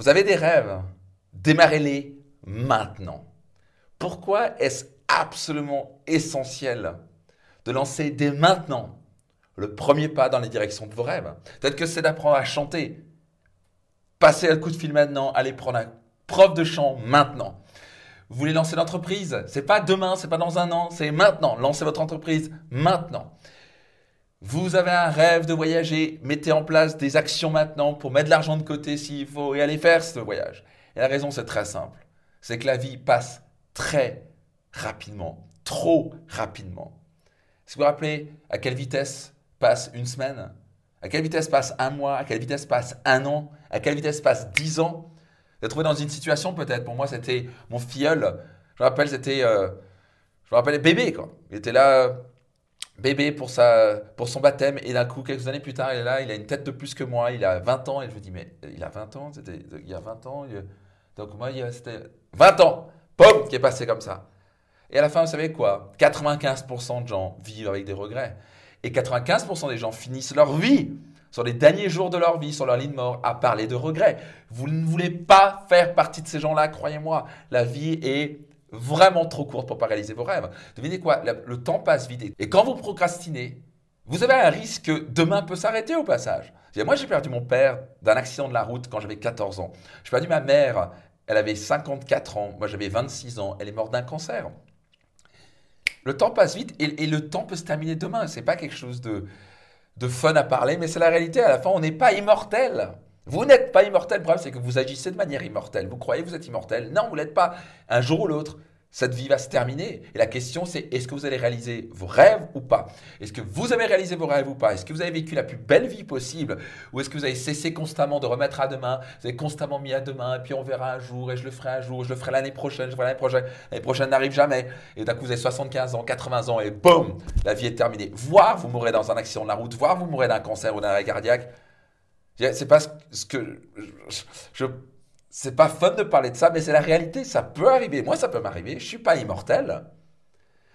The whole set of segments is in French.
Vous avez des rêves, démarrez-les maintenant. Pourquoi est-ce absolument essentiel de lancer dès maintenant le premier pas dans les directions de vos rêves? Peut-être que c'est d'apprendre à chanter. Passez un coup de fil maintenant, allez prendre un prof de chant maintenant. Vous voulez lancer l'entreprise? C'est pas demain, c'est pas dans un an, c'est maintenant. Lancez votre entreprise maintenant. Vous avez un rêve de voyager, mettez en place des actions maintenant pour mettre de l'argent de côté s'il faut et aller faire ce voyage. Et la raison, c'est très simple. C'est que la vie passe très rapidement, trop rapidement. Que vous vous rappelez à quelle vitesse passe une semaine À quelle vitesse passe un mois À quelle vitesse passe un an À quelle vitesse passe dix ans Vous êtes trouvé dans une situation peut-être. Pour moi, c'était mon filleul. Je me rappelle, c'était... Euh, je me rappelle bébé, quoi. Il était là bébé pour, sa, pour son baptême. Et d'un coup, quelques années plus tard, il est là, il a une tête de plus que moi, il a 20 ans. Et je me dis, mais il a 20 ans il y a 20 ans Donc moi, c'était 20 ans Pom Qui est passé comme ça. Et à la fin, vous savez quoi? 95% de gens vivent avec des regrets. Et 95% des gens finissent leur vie, sur les derniers jours de leur vie, sur leur lit de mort, à parler de regrets. Vous ne voulez pas faire partie de ces gens-là, croyez-moi. La vie est vraiment trop courte pour pas réaliser vos rêves. Devinez quoi Le temps passe vite. Et quand vous procrastinez, vous avez un risque que demain peut s'arrêter au passage. Moi, j'ai perdu mon père d'un accident de la route quand j'avais 14 ans. J'ai perdu ma mère, elle avait 54 ans. Moi, j'avais 26 ans. Elle est morte d'un cancer. Le temps passe vite et, le temps peut se terminer demain. Ce n'est pas quelque chose de, de fun à parler, mais c'est la réalité. À la fin, on n'est pas immortel. Vous n'êtes pas immortel. Le problème, c'est que vous agissez de manière immortelle. Vous croyez que vous êtes immortel. Non, vous l'êtes pas. Un jour ou l'autre, cette vie va se terminer. Et la question, c'est est-ce que vous allez réaliser vos rêves ou pas? Est-ce que vous avez réalisé vos rêves ou pas? Est-ce que vous avez vécu la plus belle vie possible? Ou est-ce que vous avez cessé constamment de remettre à demain? Vous avez constamment mis à demain, et puis on verra un jour, et je le ferai un jour, je le ferai l'année prochaine, je ferai l'année prochaine. L'année prochaine n'arrive jamais. Et d'un coup, vous avez 75 ans, 80 ans, et boum, la vie est terminée. Voire vous mourrez dans un accident de la route, voire vous mourrez d'un cancer ou d'un arrêt cardiaque. C'est pas ce que je, c'est pas fun de parler de ça, mais c'est la réalité. Ça peut arriver. Moi, ça peut m'arriver. Je suis pas immortel.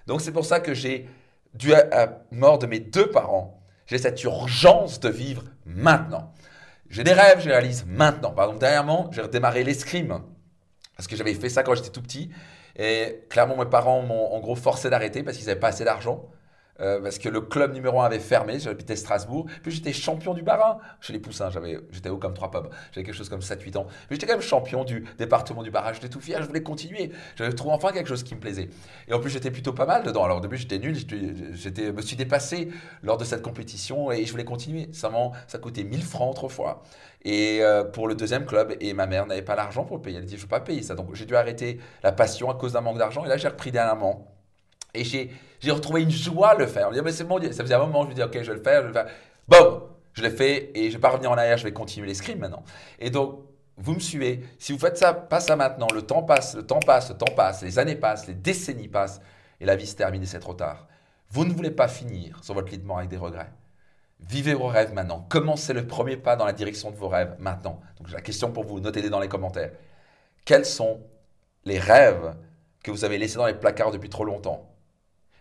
Donc c'est pour ça que j'ai, dû à la mort de mes deux parents, j'ai cette urgence de vivre maintenant. J'ai des rêves, je réalise maintenant. Par exemple, dernièrement, j'ai redémarré l'escrime. Parce que j'avais fait ça quand j'étais tout petit. Et clairement, mes parents m'ont en gros forcé d'arrêter parce qu'ils n'avaient pas assez d'argent. Euh, parce que le club numéro 1 avait fermé, j'habitais Strasbourg, puis j'étais champion du Barin. Chez les Poussins, j'étais haut comme trois pommes, j'avais quelque chose comme 7-8 ans, mais j'étais quand même champion du département du Barin, j'étais tout fier, je voulais continuer, j'avais trouvé enfin quelque chose qui me plaisait. Et en plus j'étais plutôt pas mal dedans, alors au début j'étais nul, j'étais, me suis dépassé lors de cette compétition et je voulais continuer, ça, ça coûtait 1000 francs autrefois, et euh, pour le deuxième club, et ma mère n'avait pas l'argent pour le payer, elle dit je ne veux pas payer ça, donc j'ai dû arrêter la passion à cause d'un manque d'argent, et là j'ai repris dernièrement. Et j'ai retrouvé une joie à le faire. Je me mais c'est mon. Ça faisait un moment, je me dis, ok, je vais le faire, je vais le faire. Bon, je l'ai fait et je ne vais pas revenir en arrière, je vais continuer l'escrime maintenant. Et donc, vous me suivez. Si vous faites ça, pas ça maintenant, le temps passe, le temps passe, le temps passe, les années passent, les décennies passent et la vie se termine et c'est trop tard. Vous ne voulez pas finir sur votre lit de mort avec des regrets. Vivez vos rêves maintenant. Commencez le premier pas dans la direction de vos rêves maintenant. Donc, j'ai la question pour vous, notez-les dans les commentaires. Quels sont les rêves que vous avez laissés dans les placards depuis trop longtemps?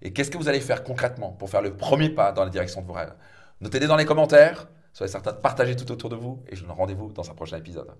Et qu'est-ce que vous allez faire concrètement pour faire le premier pas dans la direction de vos rêves? Notez-les dans les commentaires, soyez certain de partager tout autour de vous et je vous donne rendez-vous dans un prochain épisode.